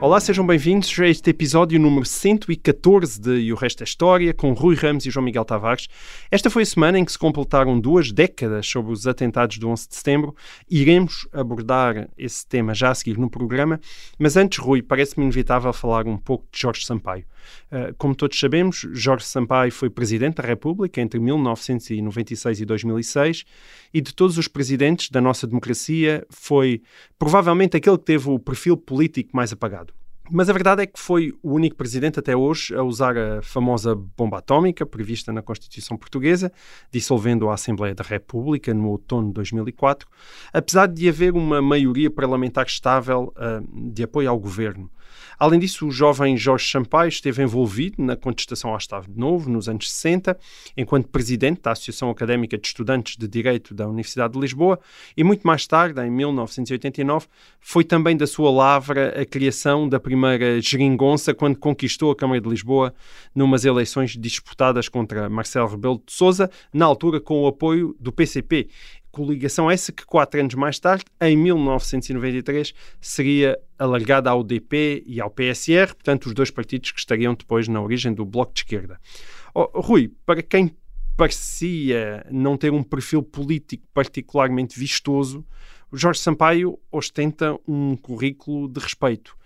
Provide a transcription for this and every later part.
Olá, sejam bem-vindos a este episódio número 114 de E o Resto é História, com Rui Ramos e João Miguel Tavares. Esta foi a semana em que se completaram duas décadas sobre os atentados do 11 de setembro. Iremos abordar esse tema já a seguir no programa, mas antes, Rui, parece-me inevitável falar um pouco de Jorge Sampaio. Uh, como todos sabemos, Jorge Sampaio foi Presidente da República entre 1996 e 2006 e de todos os presidentes da nossa democracia foi provavelmente aquele que teve o perfil político mais apagado. Mas a verdade é que foi o único presidente até hoje a usar a famosa bomba atómica prevista na Constituição Portuguesa, dissolvendo a Assembleia da República no outono de 2004, apesar de haver uma maioria parlamentar estável uh, de apoio ao governo. Além disso, o jovem Jorge Sampaio esteve envolvido na contestação ao Estado Novo nos anos 60, enquanto presidente da Associação Académica de Estudantes de Direito da Universidade de Lisboa, e muito mais tarde, em 1989, foi também da sua lavra a criação da primeira geringonça quando conquistou a Câmara de Lisboa numas eleições disputadas contra Marcelo Rebelo de Sousa, na altura com o apoio do PCP coligação essa que quatro anos mais tarde, em 1993, seria alargada ao DP e ao PSR, portanto os dois partidos que estariam depois na origem do Bloco de Esquerda. Oh, Rui, para quem parecia não ter um perfil político particularmente vistoso, Jorge Sampaio ostenta um currículo de respeito.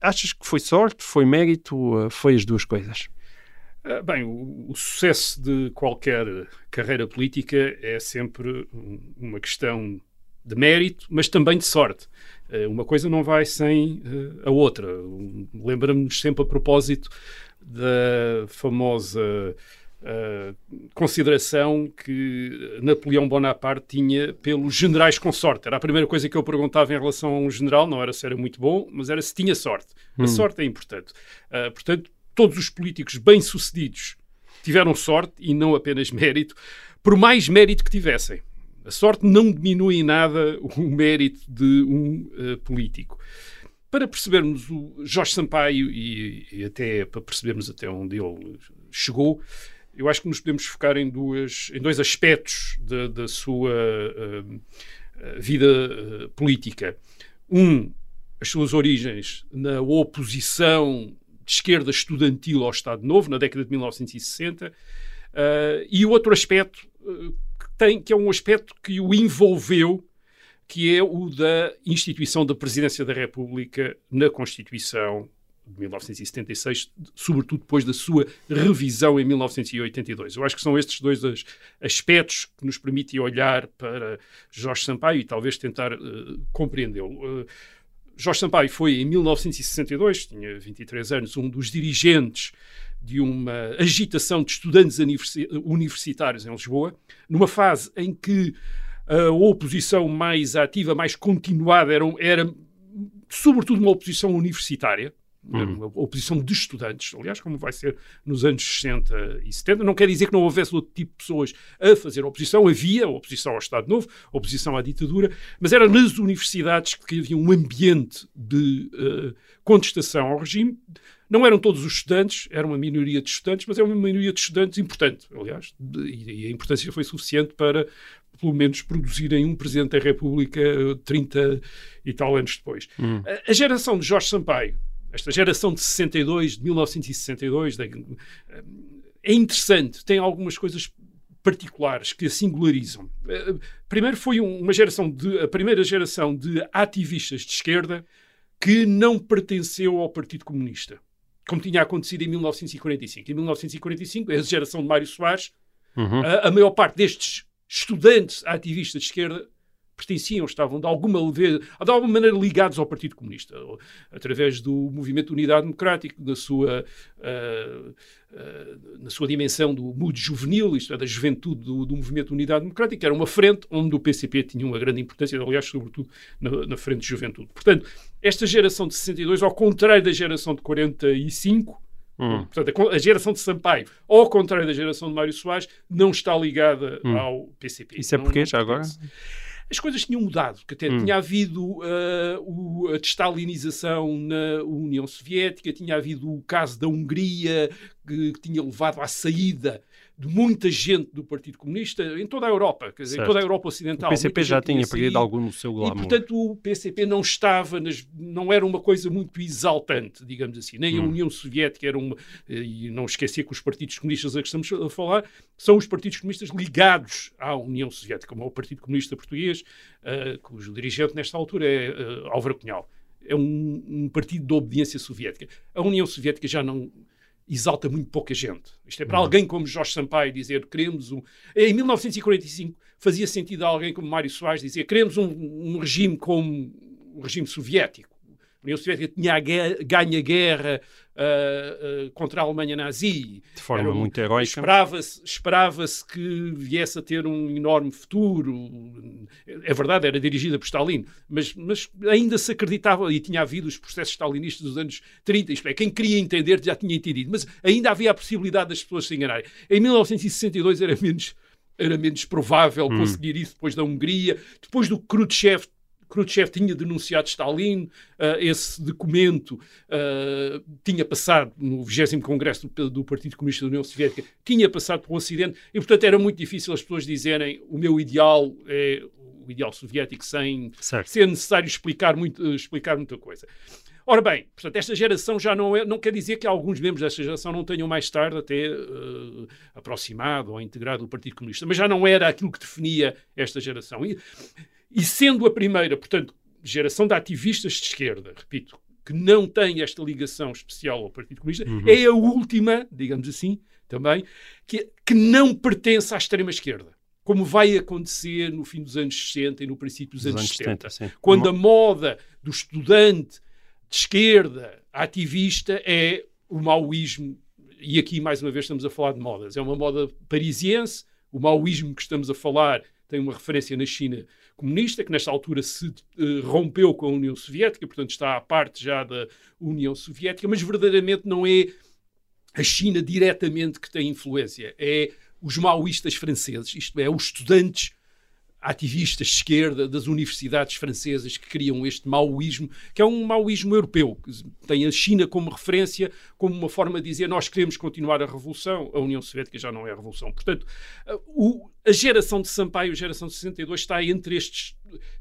Achas que foi sorte, foi mérito, foi as duas coisas? Bem, o, o, sucesso de qualquer carreira política é sempre uma questão de mérito, mas também de sorte. Uma coisa não vai sem a outra. Lembra-nos sempre a propósito da famosa uh, consideração que Napoleão Bonaparte tinha pelos generais com sorte. Era a primeira coisa que eu perguntava em relação a um general, não era se era muito bom, mas era se tinha sorte. Hum. A sorte é importante. Uh, portanto, todos os políticos bem-sucedidos tiveram sorte e não apenas mérito, por mais mérito que tivessem. A sorte não diminui em nada o mérito de um uh, político. Para percebermos o Jorge Sampaio e, e, até para percebermos até onde ele chegou, eu acho que nos podemos focar em, duas, em dois aspectos da, da sua uh, vida uh, política. Um, as suas origens na oposição de esquerda estudantil ao Estado Novo, na década de 1960, uh, e o outro aspecto uh, que, tem, que é um aspecto que o envolveu, que é o da instituição da Presidência da República na Constituição de 1976, sobretudo depois da sua revisão em 1982. Eu acho que são estes dois aspectos que nos permitem olhar para Jorge Sampaio e talvez tentar uh, compreendê-lo. Jorge Sampaio foi, em 1962, tinha 23 anos, um dos dirigentes de uma agitação de estudantes universitários em Lisboa, numa fase em que a oposição mais ativa, mais continuada, era, era sobretudo uma oposição universitária, Uhum. uma oposição de estudantes, aliás, como vai ser nos anos 60 e 70. Não quer dizer que não houvesse outro tipo de pessoas a fazer oposição, havia oposição ao Estado Novo, oposição à ditadura, mas era nas universidades que havia um ambiente de uh, contestação ao regime. Não eram todos os estudantes, era uma minoria de estudantes, mas é uma minoria de estudantes importante, aliás, e a importância foi suficiente para, pelo menos, produzirem um Presidente da República 30 e tal anos depois. A, a geração de Jorge Sampaio, esta geração de 62, de 1962, é interessante, tem algumas coisas particulares que a singularizam. Primeiro foi uma geração de a primeira geração de ativistas de esquerda que não pertenceu ao Partido Comunista, como tinha acontecido em 1945. Em 1945, a geração de Mário Soares, uhum. a, a maior parte destes estudantes ativistas de esquerda pertenciam, estavam de alguma leveza, de alguma maneira ligados ao Partido Comunista, através do movimento de Unidade Democrática, da sua, uh, uh, na sua dimensão do mood juvenil, isto é, da juventude do, do movimento de Unidade Democrática, era uma frente onde o PCP tinha uma grande importância, aliás, sobretudo na, na frente de juventude. Portanto, esta geração de 62, ao contrário da geração de 45, Hum. Portanto, a, geração de Sampaio, ao contrário da geração de Mário Soares, não está ligada Hum. ao PCP. Isso é Não- porquê, não já agora? As coisas tinham mudado, que até Hum. tinha havido ah, o- a destalinização na União Soviética, tinha havido o caso da Hungria, que, que tinha levado à saída de muita gente do Partido Comunista em toda a Europa, quer dizer, em toda a Europa O Ocidental. PCP muita já tinha perdido algum do seu E, glamour. portanto, o PCP não estava, nas- não era uma coisa muito exaltante, digamos assim. Nem a Hum. União Soviética era uma. E não esquecer que os partidos comunistas a que estamos a falar são os partidos comunistas ligados à União Soviética, como é o Partido Comunista Português, eh, cujo dirigente nesta altura é eh, Álvaro Cunhal. É um, um partido de obediência soviética. A União Soviética já não exalta muito pouca gente. Isto é para alguém como Jorge Sampaio dizer queremos um... Em 1945 fazia sentido a alguém como Mário Soares dizer queremos um, um regime como o regime soviético. A União Soviética tinha ganho a guerra ah, ah, contra a Alemanha nazi. de forma um- muito heroica. Esperava-se esperava que viesse a ter um enorme futuro. É verdade, era dirigida por Stalin, mas, mas ainda se acreditava, e tinha havido os processos stalinistas dos anos 30, isto é, quem queria entender já tinha entendido, mas ainda havia a possibilidade das pessoas se enganarem. Em 1962 era menos, era menos provável Hum. conseguir isso depois da Hungria, depois do Khrushchev Khrushchev tinha denunciado Stalin, ah, esse documento ah, tinha passado no 20 Congresso do, do Partido Comunista da União Soviética, tinha passado pelo Ocidente, e portanto era muito difícil as pessoas dizerem o meu ideal é o ideal soviético sem Certo. ser necessário explicar, muito, explicar muita coisa. Ora bem, portanto, esta geração já não é, não quer dizer que alguns membros desta geração não tenham mais tarde até eh, aproximado ou integrado o Partido Comunista, mas já não era aquilo que definia esta geração. E, e sendo a primeira, portanto, geração de ativistas de esquerda, repito, que não tem esta ligação especial ao Partido Comunista, é a última, digamos assim, também, que, que não pertence à extrema-esquerda. Como vai acontecer no fim dos anos 60 e no princípio dos, Dos anos, anos 70 70, sim. quando a moda do estudante de esquerda ativista é o maoísmo, e aqui mais uma vez estamos a falar de modas, é uma moda parisiense, o maoísmo que estamos a falar tem uma referência na China comunista, que nesta altura se eh, rompeu com a União Soviética, portanto está à parte já da União Soviética, mas verdadeiramente não é a China diretamente que tem influência, é os maoístas franceses, isto é, os estudantes ativistas de esquerda das universidades francesas que criam este maoísmo, que é um maoísmo europeu, que tem a China como referência, como uma forma de dizer nós queremos continuar a revolução, a União Soviética já não é a revolução. Portanto, o- a geração de Sampaio, a geração de 62, está entre estes,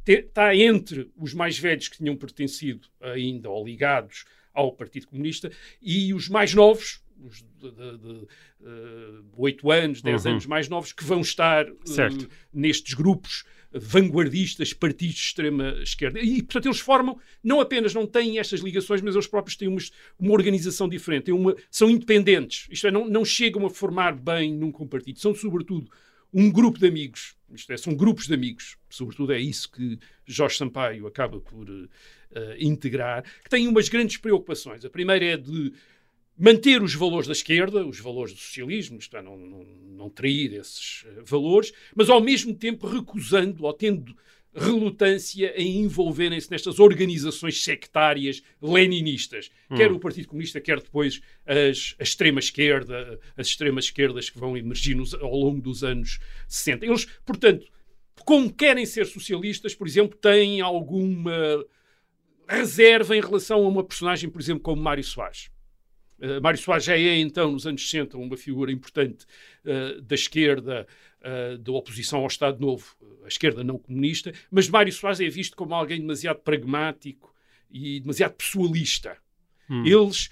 te- está entre os mais velhos que tinham pertencido ainda ou ligados ao Partido Comunista e os mais novos, de, eh, 8 anos, 10 Uhum. anos mais novos, que vão estar Certo. nestes grupos vanguardistas, partidos de extrema esquerda. E, portanto, eles formam, não apenas não têm estas ligações, mas eles próprios têm umas- uma organização diferente, uma- são independentes. Isto é, não, não chegam a formar bem num partido. São, sobretudo, um grupo de amigos. Isto é, são grupos de amigos. Sobretudo é isso que Jorge Sampaio acaba por eh, integrar, que têm umas grandes preocupações. A primeira é de manter os valores da esquerda, os valores do socialismo, isto é, não, não, não trair esses eh, valores, mas ao mesmo tempo recusando ou tendo relutância em envolverem-se nestas organizações sectárias leninistas, quer o Partido Comunista, quer depois as, a extrema-esquerda, as extremas-esquerdas que vão emergir nos- ao longo dos anos 60. Eles, portanto, como querem ser socialistas, por exemplo, têm alguma reserva em relação a uma personagem, por exemplo, como Mário Soares. Uh, Mário Soares já é, então, nos anos 60, uma figura importante uh, da esquerda, uh, da oposição ao Estado Novo, a esquerda não comunista, mas Mário Soares é visto como alguém demasiado pragmático e demasiado pessoalista. Hum. Eles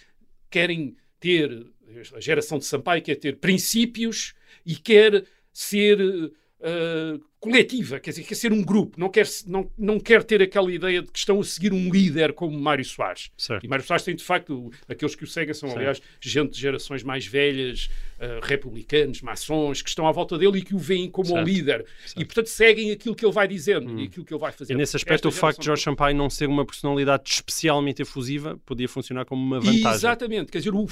querem ter, a geração de Sampaio quer ter princípios e quer ser uh, coletiva, quer dizer, quer ser um grupo, não quer, não, não quer ter aquela ideia de que estão a seguir um líder como Mário Soares. Certo. E Mário Soares tem, de facto, aqueles que o seguem são, Sim. aliás, gente de gerações mais velhas, uh, republicanos, maçons, que estão à volta dele e que o veem como Certo. líder. E, portanto, seguem aquilo que ele vai dizendo e aquilo que ele vai fazer. E nesse aspecto, Esta o facto de Jorge Sampaio não ser uma personalidade especialmente efusiva podia funcionar como uma vantagem. Exatamente, quer dizer, o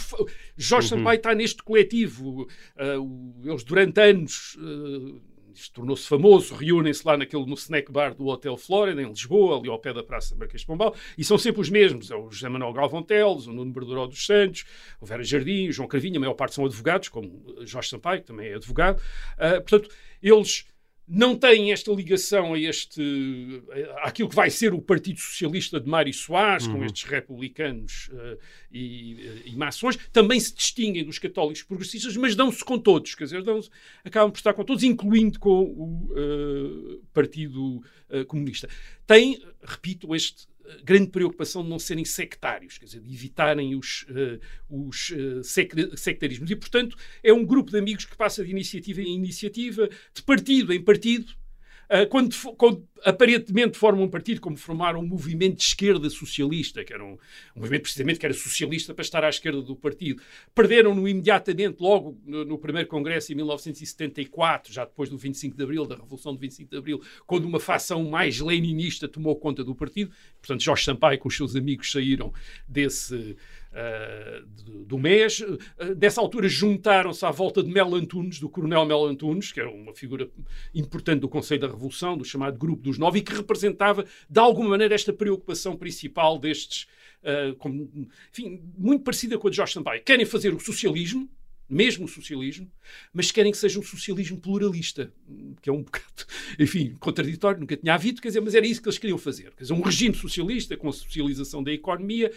Jorge Uhum. Sampaio está neste coletivo. Uh, eles durante anos uh, isto tornou-se famoso, reúnem-se lá naquele, no snack bar do Hotel Flórida, em Lisboa, ali ao pé da Praça Marquês de Pombal, e são sempre os mesmos, é o José Manuel Galvão Teles, o Nuno Berduró dos Santos, o Vera Jardim, o João Cravinho, a maior parte são advogados, como Jorge Sampaio, que também é advogado. Uh, portanto, eles não têm esta ligação a este àquilo que vai ser o Partido Socialista de Mário Soares, uhum. com estes republicanos uh, e, e, maçons, também se distinguem dos católicos progressistas, mas dão-se com todos, quer dizer, acabam por estar com todos, incluindo com o uh, Partido uh, Comunista. Tem, repito, este grande preocupação de não serem sectários, quer dizer, de evitarem os, uh, os uh, sectarismos. E, portanto, é um grupo de amigos que passa de iniciativa em iniciativa, de partido em partido, quando, quando, aparentemente formam um partido, como formaram um movimento de esquerda socialista, que era um, um, movimento precisamente que era socialista para estar à esquerda do partido, perderam-no imediatamente, logo no, no, primeiro congresso em 1974, já depois do 25 de Abril, da Revolução do 25 de Abril, quando uma facção mais leninista tomou conta do partido. Portanto, Jorge Sampaio com os seus amigos saíram desse uh, do, do, mês. Uh, dessa altura juntaram-se à volta de Mel Antunes, do coronel Mel Antunes, que era uma figura importante do Conselho da Revolução, do chamado Grupo dos Nove, e que representava, de alguma maneira, esta preocupação principal destes, uh, enfim, muito parecida com a de Jorge Sampaio. Querem fazer o socialismo, mesmo o socialismo, mas querem que seja um socialismo pluralista, que é um bocado, enfim, contraditório, nunca tinha havido, quer dizer, mas era isso que eles queriam fazer. Quer dizer, um regime socialista com a socialização da economia,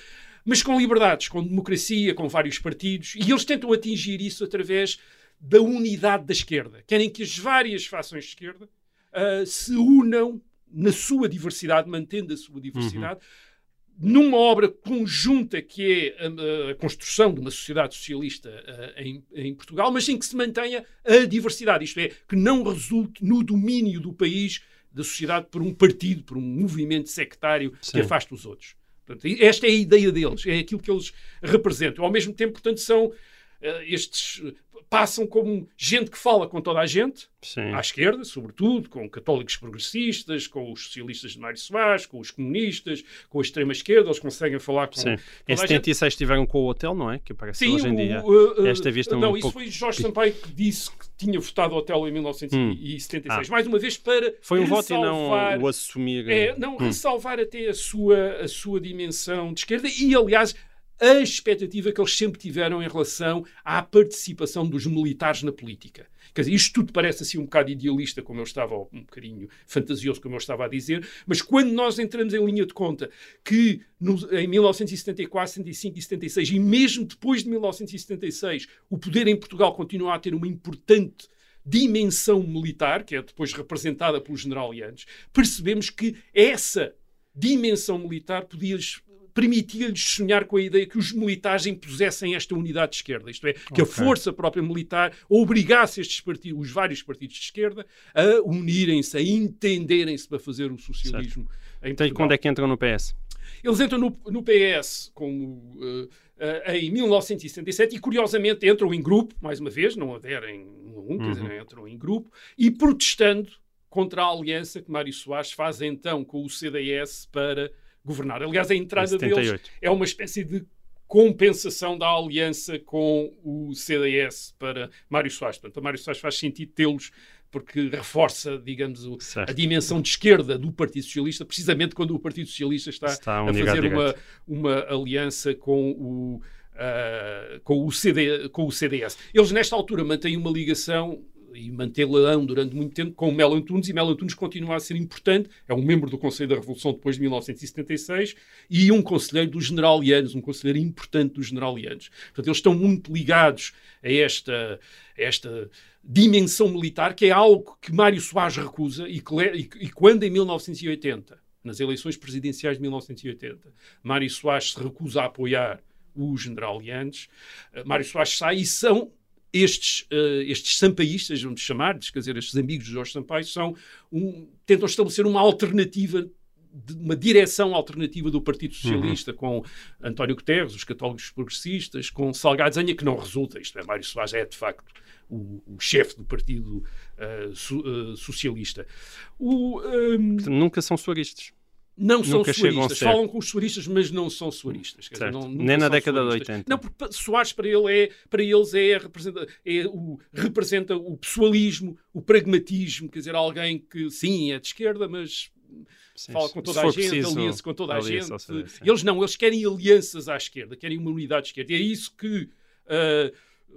mas com liberdades, com democracia, com vários partidos, e eles tentam atingir isso através da unidade da esquerda. Querem que as várias fações de esquerda uh, se unam na sua diversidade, mantendo a sua diversidade, uhum. numa obra conjunta que é a, a, construção de uma sociedade socialista uh, em, em, Portugal, mas em que se mantenha a diversidade, isto é, que não resulte no domínio do país da sociedade por um partido, por um movimento sectário Sim. que afasta os outros. Portanto, esta é a ideia deles, é aquilo que eles representam. Ao mesmo tempo, portanto, são uh, estes passam como gente que fala com toda a gente, Sim. à esquerda, sobretudo, com católicos progressistas, com os socialistas de Mário Soares, com os comunistas, com a extrema-esquerda, eles conseguem falar com. Sim. Em 76 estiveram com o hotel, não é? Que aparece Sim, hoje em dia. Uh, uh, Esta vista não, um isso pouco... foi Jorge Sampaio que disse que tinha votado o hotel em 1976. Hum. Ah. Mais uma vez para. Foi um voto e não o assumir. É, não, hum. ressalvar até a sua, a sua dimensão de esquerda e, aliás, a expectativa que eles sempre tiveram em relação à participação dos militares na política. Quer dizer, isto tudo parece assim um bocado idealista, como eu estava, um bocadinho fantasioso, como eu estava a dizer, mas quando nós entramos em linha de conta que no, em 1974, 75 e 76, e mesmo depois de 1976, o poder em Portugal continua a ter uma importante dimensão militar, que é depois representada pelo general Yanes, percebemos que essa dimensão militar podia permitia-lhes sonhar com a ideia que os militares impusessem esta unidade de esquerda, isto é, que okay. a força própria militar obrigasse estes partidos, os vários partidos de esquerda, a unirem-se, a entenderem-se para fazer o socialismo Então, e quando é que entram no PS? Eles entram no, no PS como, uh, uh, em 1977 e, curiosamente, entram em grupo, mais uma vez, não aderem um a um, uhum. dizer, entram em grupo, e protestando contra a aliança que Mário Soares faz então com o CDS para governar. Aliás, a entrada deles é uma espécie de compensação da aliança com o CDS para Mário Soares. Portanto, a Mário Soares faz sentido tê-los porque reforça, digamos, o, a dimensão de esquerda do Partido Socialista, precisamente quando o Partido Socialista está, está a fazer uma, uma aliança com o, uh, com, o CD, com o CDS. Eles, nesta altura, mantêm uma ligação e mantê-la durante muito tempo com o Melo Antunes, e Melo Antunes continua a ser importante, é um membro do Conselho da Revolução depois de 1976 e um conselheiro do General Llanos, um conselheiro importante do General Llanos. Portanto, eles estão muito ligados a esta, a esta dimensão militar, que é algo que Mário Soares recusa e, que, e, e quando em 1980, nas eleições presidenciais de 1980, Mário Soares se recusa a apoiar o General Llanos, eh, Mário Soares sai e são estes, uh, estes sampaístas, vamos chamar, quer dizer, estes amigos de Jorge Sampaio, são um, tentam estabelecer uma alternativa uma direção alternativa do Partido Socialista uhum. com António Guterres, os católicos progressistas, com Salgado Zanha, que não resulta. Isto é, Mário Soares é, de facto, o, o chefe do Partido uh, so, uh, Socialista. O, um... Nunca são soaristas. Não são suaristas. Falam com os suaristas, mas não são suaristas. Dizer, não- Nem na década de suaristas. 80. Não, porque Soares para, ele é, para eles é, representa, é o, representa o pessoalismo, o pragmatismo, quer dizer, alguém que sim, é de esquerda, mas Sim, fala com toda a gente, alia-se com toda a gente. Eles não, eles querem alianças à esquerda, querem uma unidade de esquerda. E é isso que ah,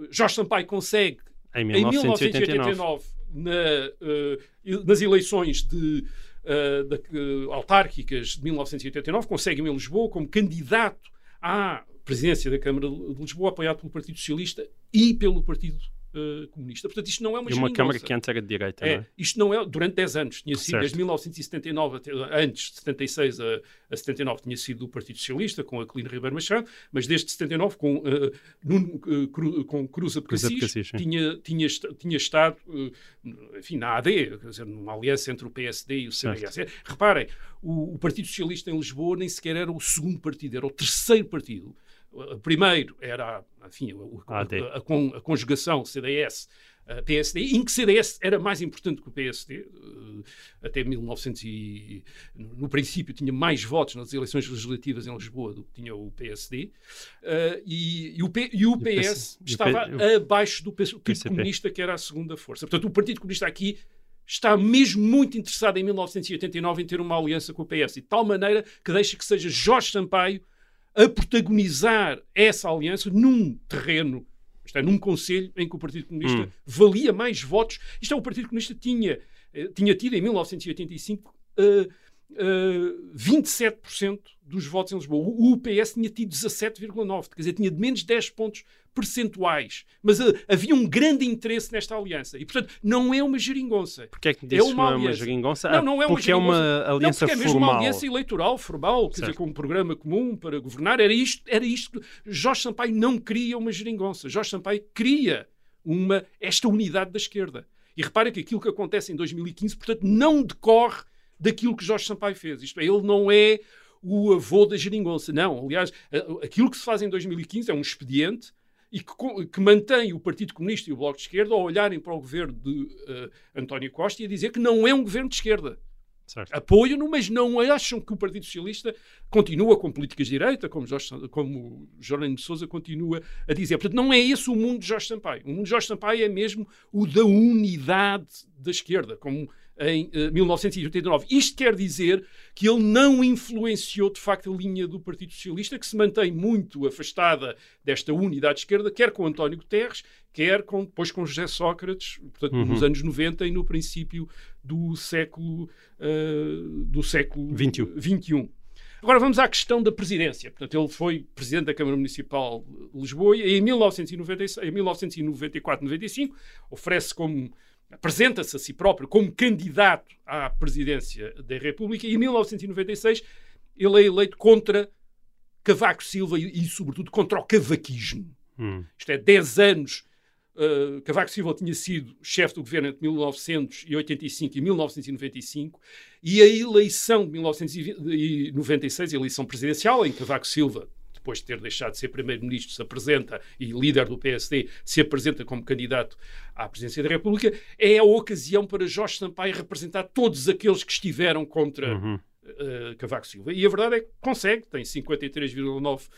Jorge Sampaio consegue Em em 1989. 1989, na, eh, nas eleições de, eh, da- eh, autárquicas de 1989, conseguem em Lisboa como candidato à presidência da Câmara de Lisboa, apoiado pelo Partido Socialista e pelo Partido eh, Comunista. Portanto, isto não é uma E uma. Câmara que antes era de direita, não É, é? isto não é durante 10 anos, tinha sido Certo. desde 1979 até antes de 76 a, a 79 tinha sido o Partido Socialista com Aquilino Ribeiro Machado, mas desde 79 com uh, Nuno, uh, Cru- com Cruz Abcacis tinha tinha tinha estado enfim na AD, quer dizer, numa aliança entre o PSD e o CDS. É, Reparem, o, o Partido Socialista em Lisboa nem sequer era o segundo partido, era o terceiro partido. O primeiro era, enfim, o- a, a, a conjugação CDS a PSD, em que CDS era mais importante que o PSD, eh, até 1900 e, no princípio tinha mais votos nas eleições legislativas em Lisboa do que tinha o PSD, eh, e, e o, P- e o PS o estava P- abaixo do Partido. Comunista, que era a segunda força. Portanto, o Partido Comunista aqui está mesmo muito interessado em 1989 em ter uma aliança com o PS, de tal maneira que deixa que seja Jorge Sampaio a protagonizar essa aliança num terreno, isto é, num conselho em que o Partido Comunista Hum. valia mais votos. Isto é, o Partido Comunista tinha, eh, tinha tido em 1985 eh, eh, 27% dos votos em Lisboa. O o PS tinha tido 17,9%, quer dizer, tinha de menos 10 pontos percentuais. Mas eh, havia um grande interesse nesta aliança. E, portanto, não é uma geringonça. Porquê é que dizes que uma não é uma geringonça? Não, não é uma porque é uma geringonça. aliança não, porque é mesmo uma formal. aliança eleitoral, formal, quer dizer, Certo. com um programa comum para governar. Era isto, era isto. Jorge Sampaio não queria uma geringonça. Jorge Sampaio queria uma, esta unidade da esquerda. E repara que aquilo que acontece em 2015, portanto, não decorre daquilo que Jorge Sampaio fez. Isto é, ele não é o avô da geringonça. Não, aliás, aquilo que se faz em 2015 é um expediente e que, que mantém o Partido Comunista e o Bloco de Esquerda a olharem para o governo de eh, António Costa e a dizer que não é um governo de esquerda Certo. apoiam-no, mas não acham que o Partido Socialista continua com políticas de direita, como, Jorge, como Jornalino de Sousa continua a dizer. Portanto, não é esse o mundo de Jorge Sampaio. O mundo de Jorge Sampaio é mesmo o da unidade da esquerda, como em eh, 1989. Isto quer dizer que ele não influenciou, de facto, a linha do Partido Socialista, que se mantém muito afastada desta unidade de esquerda, quer com António Guterres, quer com, depois com José Sócrates, portanto, Uhum. nos anos 90 e no princípio do século, eh, do século 21. 21. Agora vamos à questão da presidência. Portanto, ele foi presidente da Câmara Municipal de Lisboa e em 1996, em 1994-95 oferece como apresenta-se a si próprio como candidato à presidência da República e em 1996 ele é eleito contra Cavaco Silva e, e, sobretudo, contra o cavaquismo. Hum. Isto é, 10 anos. Uh, Cavaco Silva tinha sido chefe do governo entre 1985 e 1995 e a eleição de 1996, a eleição presidencial, em que Cavaco Silva, depois de ter deixado de ser primeiro-ministro, se apresenta e líder do PSD, se apresenta como candidato à presidência da República, é a ocasião para Jorge Sampaio representar todos aqueles que estiveram contra Uhum. uh, Cavaco Silva. E a verdade é que consegue, tem 53,9%,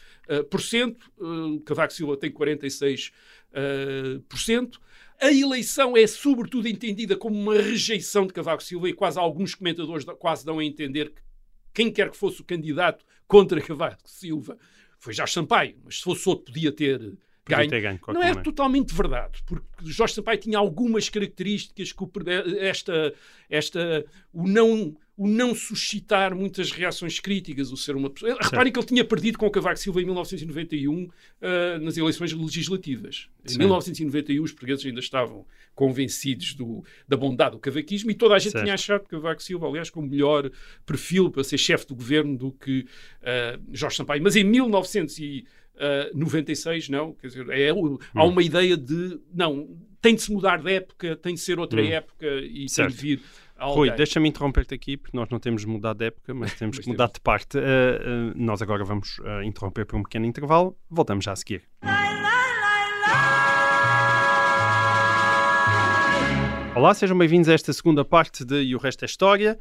uh, cento, uh, Cavaco Silva tem 46%. uh, por cento. A eleição é sobretudo entendida como uma rejeição de Cavaco Silva e quase alguns comentadores quase dão a entender que quem quer que fosse o candidato contra Cavaco Silva foi Jorge Sampaio, mas se fosse outro podia ter Podia ganho. ganho Não é maneira. totalmente verdade, porque Jorge Sampaio tinha algumas características que o, esta, esta, o não o não suscitar muitas reações críticas, o ser uma pessoa. Reparem que ele tinha perdido com o Cavaco Silva em 1991 ah, nas eleições legislativas. Em Sim. 1991 os portugueses ainda estavam convencidos do, da bondade do cavaquismo e toda a gente Certo. tinha achado Cavaco Silva, aliás, com melhor perfil para ser chefe do governo do que ah, Jorge Sampaio. Mas em 1996, não, quer dizer, é, há Hum. uma ideia de, não, tem de se mudar de época, tem de ser outra Hum. época e Certo. tem de vir Rui, deixa-me interromper-te aqui, porque nós não temos mudado de época, mas temos Mas que mudar de parte. Uh, uh, nós agora vamos uh, interromper por um pequeno intervalo. Voltamos já a seguir. Olá, sejam bem-vindos a esta segunda parte de E o Resto é História.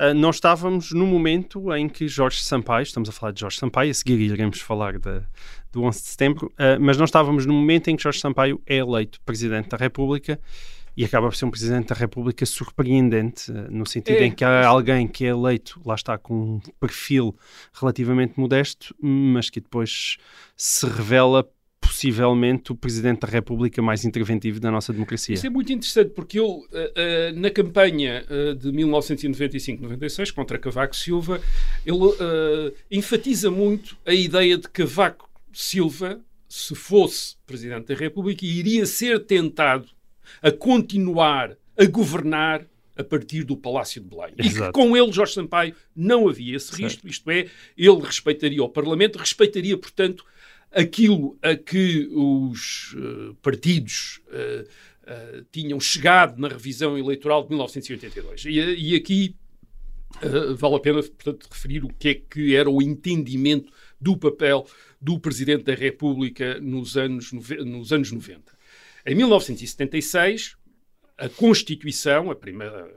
Uh, nós estávamos no momento em que Jorge Sampaio, estamos a falar de Jorge Sampaio, a seguir iremos falar de, do 11 de setembro, uh, mas nós estávamos no momento em que Jorge Sampaio é eleito Presidente da República e acaba por ser um Presidente da República surpreendente, uh, no sentido É. em que há alguém que é eleito, lá está, com um perfil relativamente modesto, mas que depois se revela possivelmente o Presidente da República mais interventivo da nossa democracia. Isso é muito interessante porque ele, eh, eh, na campanha eh, de 1995-96 contra Cavaco Silva, ele enfatiza muito a ideia de que Cavaco Silva, se fosse Presidente da República, iria ser tentado a continuar a governar a partir do Palácio de Belém. E que Exato. com ele, Jorge Sampaio, não havia esse risco, isto é, ele respeitaria o Parlamento, respeitaria, portanto, aquilo a que os eh, partidos eh, tinham chegado na revisão eleitoral de 1982. E, e aqui vale a pena, portanto, referir o que é que era o entendimento do papel do Presidente da República nos anos, nos anos 90. Em 1976, a Constituição, a primeira,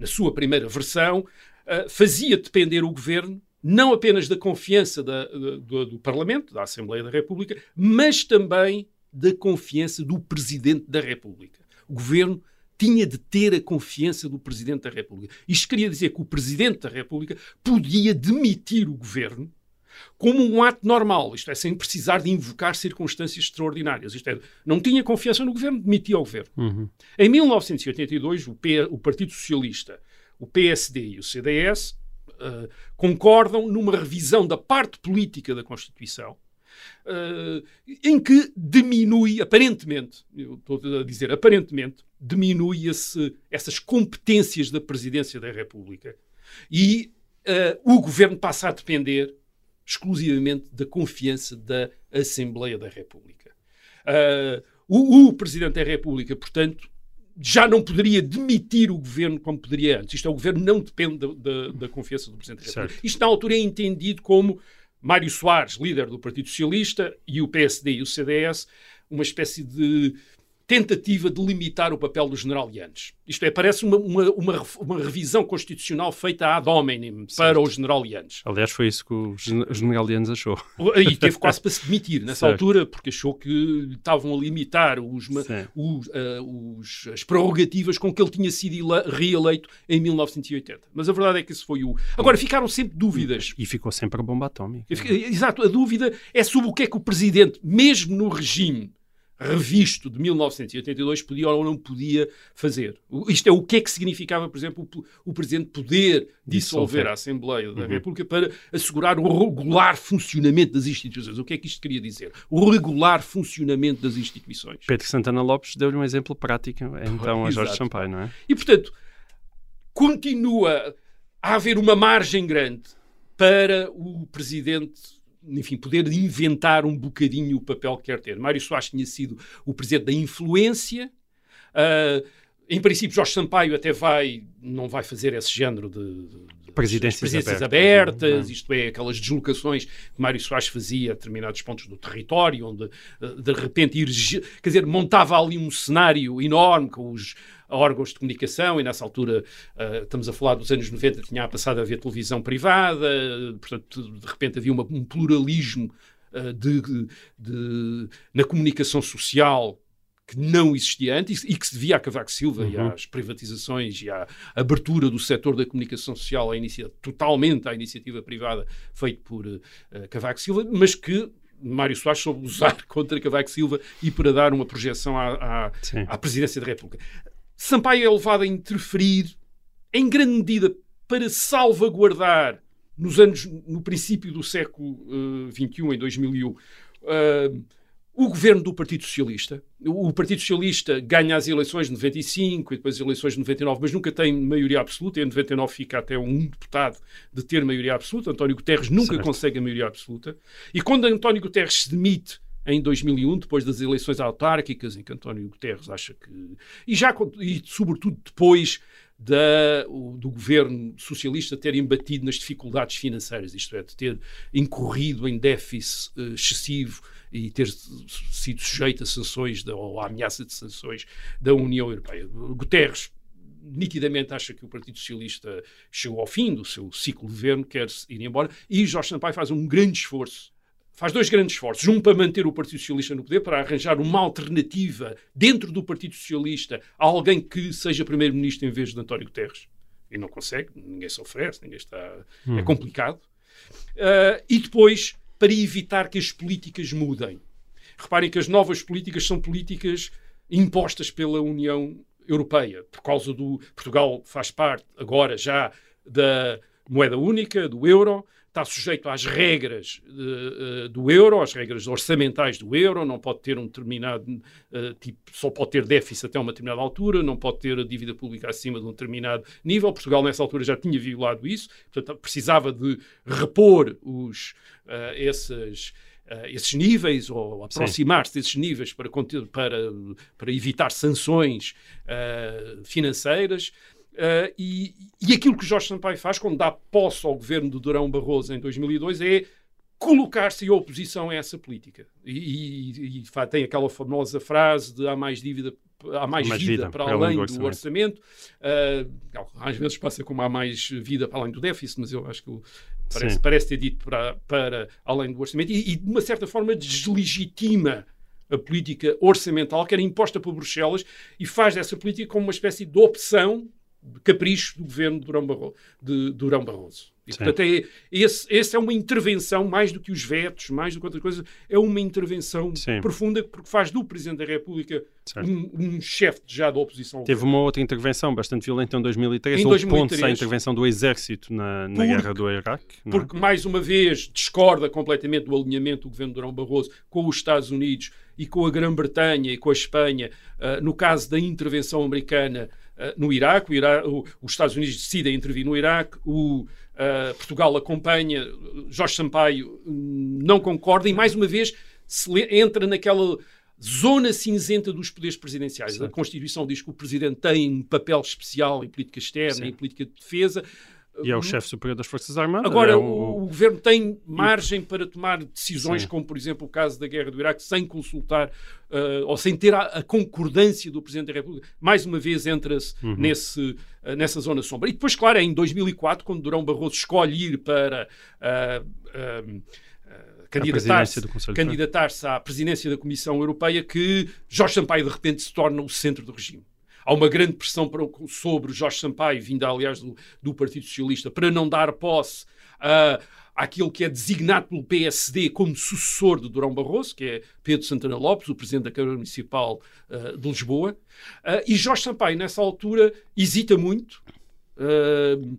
na sua primeira versão, fazia depender o governo não apenas da confiança da- do, do Parlamento, da Assembleia da República, mas também da confiança do Presidente da República. O governo tinha de ter a confiança do Presidente da República. Isto queria dizer que o Presidente da República podia demitir o governo como um ato normal, isto é, sem precisar de invocar circunstâncias extraordinárias. Isto é, não tinha confiança no governo, demitia o governo. Uhum. Em 1982, o, P- o Partido Socialista, o PSD e o CDS eh, concordam numa revisão da parte política da Constituição, eh, em que diminui, aparentemente, eu estou a dizer aparentemente, diminui esse, essas competências da Presidência da República e eh, o governo passa a depender exclusivamente da confiança da Assembleia da República. Ah, o, o Presidente da República, portanto, já não poderia demitir o governo como poderia antes. Isto é, o governo não depende da, da- confiança do Presidente da República. Isto, na altura, é entendido como Mário Soares, líder do Partido Socialista, e o PSD e o CDS, uma espécie de tentativa de limitar o papel do general Yanes. Isto é, parece uma, uma, uma, uma revisão constitucional feita ad hominem para o general Yanes. Aliás, foi isso que o gen- o general Lianos achou. E teve quase para se demitir nessa Certo. altura, porque achou que estavam a limitar os, os, ah, os- as prerrogativas com que ele tinha sido ele- reeleito em 1980. Mas a verdade é que isso foi o. Agora, ficaram sempre dúvidas. E ficou sempre a bomba atómica. Exato, a dúvida é sobre o que é que o presidente, mesmo no regime revisto de 1982, podia ou não podia fazer. Isto é, o que é que significava, por exemplo, o, o presidente poder dissolver Dissolver. a Assembleia da República para assegurar o regular funcionamento das instituições. O que é que isto queria dizer? O regular funcionamento das instituições. Pedro Santana Lopes deu-lhe um exemplo prático, então, a Jorge. Sampaio, não é? E, portanto, continua a haver uma margem grande para o presidente, enfim, poder inventar um bocadinho o papel que quer ter. Mário Soares tinha sido o presidente da influência. ah, em princípio, Jorge Sampaio até vai, não vai fazer esse género de- de Presidências presidências abertas, abertas, é? isto é, aquelas deslocações que Mário Soares fazia a determinados pontos do território, onde eh, de repente quer dizer, montava ali um cenário enorme com os órgãos de comunicação e nessa altura, eh, estamos a falar dos anos 90, tinha passado a haver televisão privada, portanto, de repente havia uma- um pluralismo eh, de, de- na comunicação social que não existia antes e que se devia a Cavaco Silva e Uhum. às privatizações e à abertura do setor da comunicação social à inicia- totalmente à iniciativa privada feito por eh, Cavaco Silva, mas que Mário Soares soube usar contra Cavaco Silva e para dar uma projeção à, à, à presidência da República. Sampaio é levado a interferir em grande medida para salvaguardar nos anos, no princípio do século eh, XXI, em 2001, eh, o governo do Partido Socialista. O, Partido Socialista ganha as eleições de 95 e depois as eleições de 99, mas nunca tem maioria absoluta. Em 99 fica até um deputado de ter maioria absoluta. António Guterres nunca Certo. consegue a maioria absoluta. E quando António Guterres se demite em 2001, depois das eleições autárquicas, em que António Guterres acha que. E, já, e sobretudo depois da, o- do governo socialista ter embatido nas dificuldades financeiras, isto é, de ter incorrido em déficit eh, excessivo e ter sido sujeito a sanções ou a ameaça de sanções da União Europeia. Guterres nitidamente acha que o Partido Socialista chegou ao fim do seu ciclo de governo, quer ir embora, e Jorge Sampaio faz um grande esforço faz dois grandes esforços. Um para manter o Partido Socialista no poder, para arranjar uma alternativa dentro do Partido Socialista a alguém que seja primeiro-ministro em vez de António Guterres. E não consegue, ninguém se oferece, ninguém está. Hum. É complicado. Uh, e depois para evitar que as políticas mudem. Reparem que as novas políticas são políticas impostas pela União Europeia, por causa do. Portugal faz parte agora já da moeda única, do euro, está sujeito às regras uh, do euro, às regras orçamentais do euro, não pode ter um determinado uh, tipo, só pode ter déficit até uma determinada altura, não pode ter a dívida pública acima de um determinado nível. Portugal, nessa altura, já tinha violado isso, portanto, precisava de repor os, uh, esses. Uh, esses níveis ou aproximar-se desses níveis para, para, para evitar sanções uh, financeiras. Uh, e, e aquilo que Jorge Sampaio faz quando dá posse ao governo de Durão Barroso em 2002 é colocar-se em oposição a essa política. E, e, e, tem aquela famosa frase de há mais dívida há mais, mais vida, vida, para além do orçamento. orçamento. Uh, às vezes passa como há mais vida para além do déficit, mas eu acho que parece, parece ter dito para, para além do orçamento e, e, de uma certa forma deslegitima a política orçamental que era imposta por Bruxelas e faz dessa política como uma espécie de opção capricho do governo de Durão, Barro, de Durão Barroso. E, portanto, é, esse, esse é uma intervenção, mais do que os vetos, mais do que outras coisas, é uma intervenção Sim. profunda porque faz do Presidente da República um, um chefe já da oposição. Teve uma outra intervenção bastante violenta em 2003, em 2003 a intervenção do Exército na, na porque, guerra do Iraque. É? Porque, mais uma vez, discorda completamente do alinhamento do governo de Durão Barroso com os Estados Unidos e com a Grã-Bretanha e com a Espanha, uh, no caso da intervenção americana no Iraque. O Iraque o, os Estados Unidos decidem intervir no Iraque, o, uh, Portugal acompanha, Jorge Sampaio hum, não concorda e, mais uma vez, se entra naquela zona cinzenta dos poderes presidenciais. Certo. A Constituição diz que o Presidente tem um papel especial em política externa, Sim. em política de defesa. E é o chefe superior das Forças Armadas. Agora, é o... o... governo tem margem para tomar decisões, Sim. como por exemplo o caso da guerra do Iraque, sem consultar uh, ou sem ter a, a, concordância do Presidente da República. Mais uma vez entra-se uhum. nesse, uh, nessa zona sombra. E depois, claro, é em 2004, quando Durão Barroso escolhe ir para. Uh, candidatar-se candidatar à presidência da Comissão Europeia que Jorge Sampaio de repente se torna o centro do regime. Há uma grande pressão sobre Jorge Sampaio, vinda, aliás, do, do, Partido Socialista, para não dar posse a. àquilo que é designado pelo PSD como sucessor de Durão Barroso, que é Pedro Santana Lopes, o presidente da Câmara Municipal uh, de Lisboa. Uh, e Jorge Sampaio, nessa altura, hesita muito. Uh,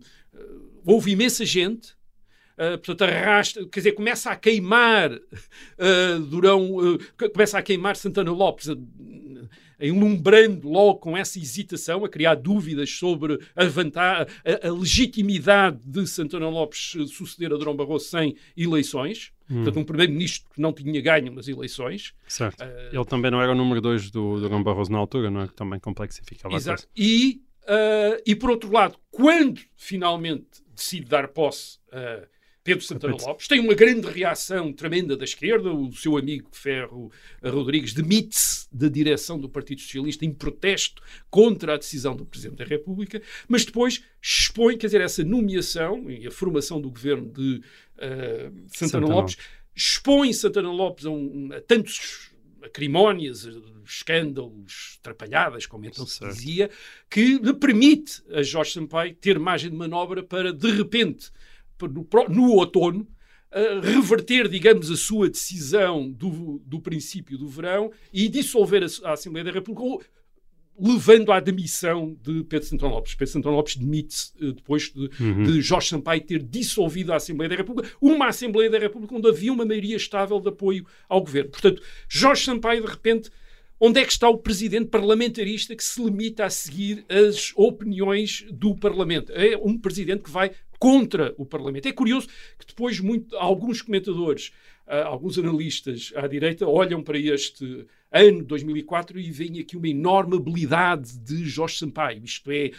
houve imensa gente. Portanto, arrasta, quer dizer, começa a queimar Durão, começa a queimar Santana Lopes, enlumbrando logo com essa hesitação, a criar dúvidas sobre a, vantagem, a, a legitimidade de Santana Lopes suceder a Durão Barroso sem eleições. Hum. Portanto, um primeiro-ministro que não tinha ganho nas eleições. Certo. Uh, Ele também não era o número 2 do Durão Barroso na altura, não é? Que também complexificava Exato. a coisa. E, uh, e, por outro lado, quando finalmente decide dar posse a uh, Pedro Santana Lopes, tem uma grande reação tremenda da esquerda. O seu amigo Ferro Rodrigues demite-se da direção do Partido Socialista em protesto contra a decisão do Presidente da República, mas depois expõe, quer dizer, essa nomeação e a formação do governo de uh, Santana, Santana Lopes, expõe Santana Lopes a, um, a tantos acrimónias, escândalos, trapalhadas, como então se dizia, que lhe permite a Jorge Sampaio ter margem de manobra para, de repente, no, no outono, uh, reverter, digamos, a sua decisão do, do princípio do verão e dissolver a, a Assembleia da República, levando à demissão de Pedro Santana Lopes. Pedro Santana Lopes demite-se uh, depois de, uhum. de, Jorge Sampaio ter dissolvido a Assembleia da República, uma Assembleia da República onde havia uma maioria estável de apoio ao governo. Portanto, Jorge Sampaio, de repente, Onde é que está o presidente parlamentarista que se limita a seguir as opiniões do Parlamento? É um presidente que vai contra o Parlamento. É curioso que depois muito, alguns comentadores, uh, alguns analistas à direita olham para este ano 2004 e veem aqui uma enorme habilidade de Jorge Sampaio, isto é,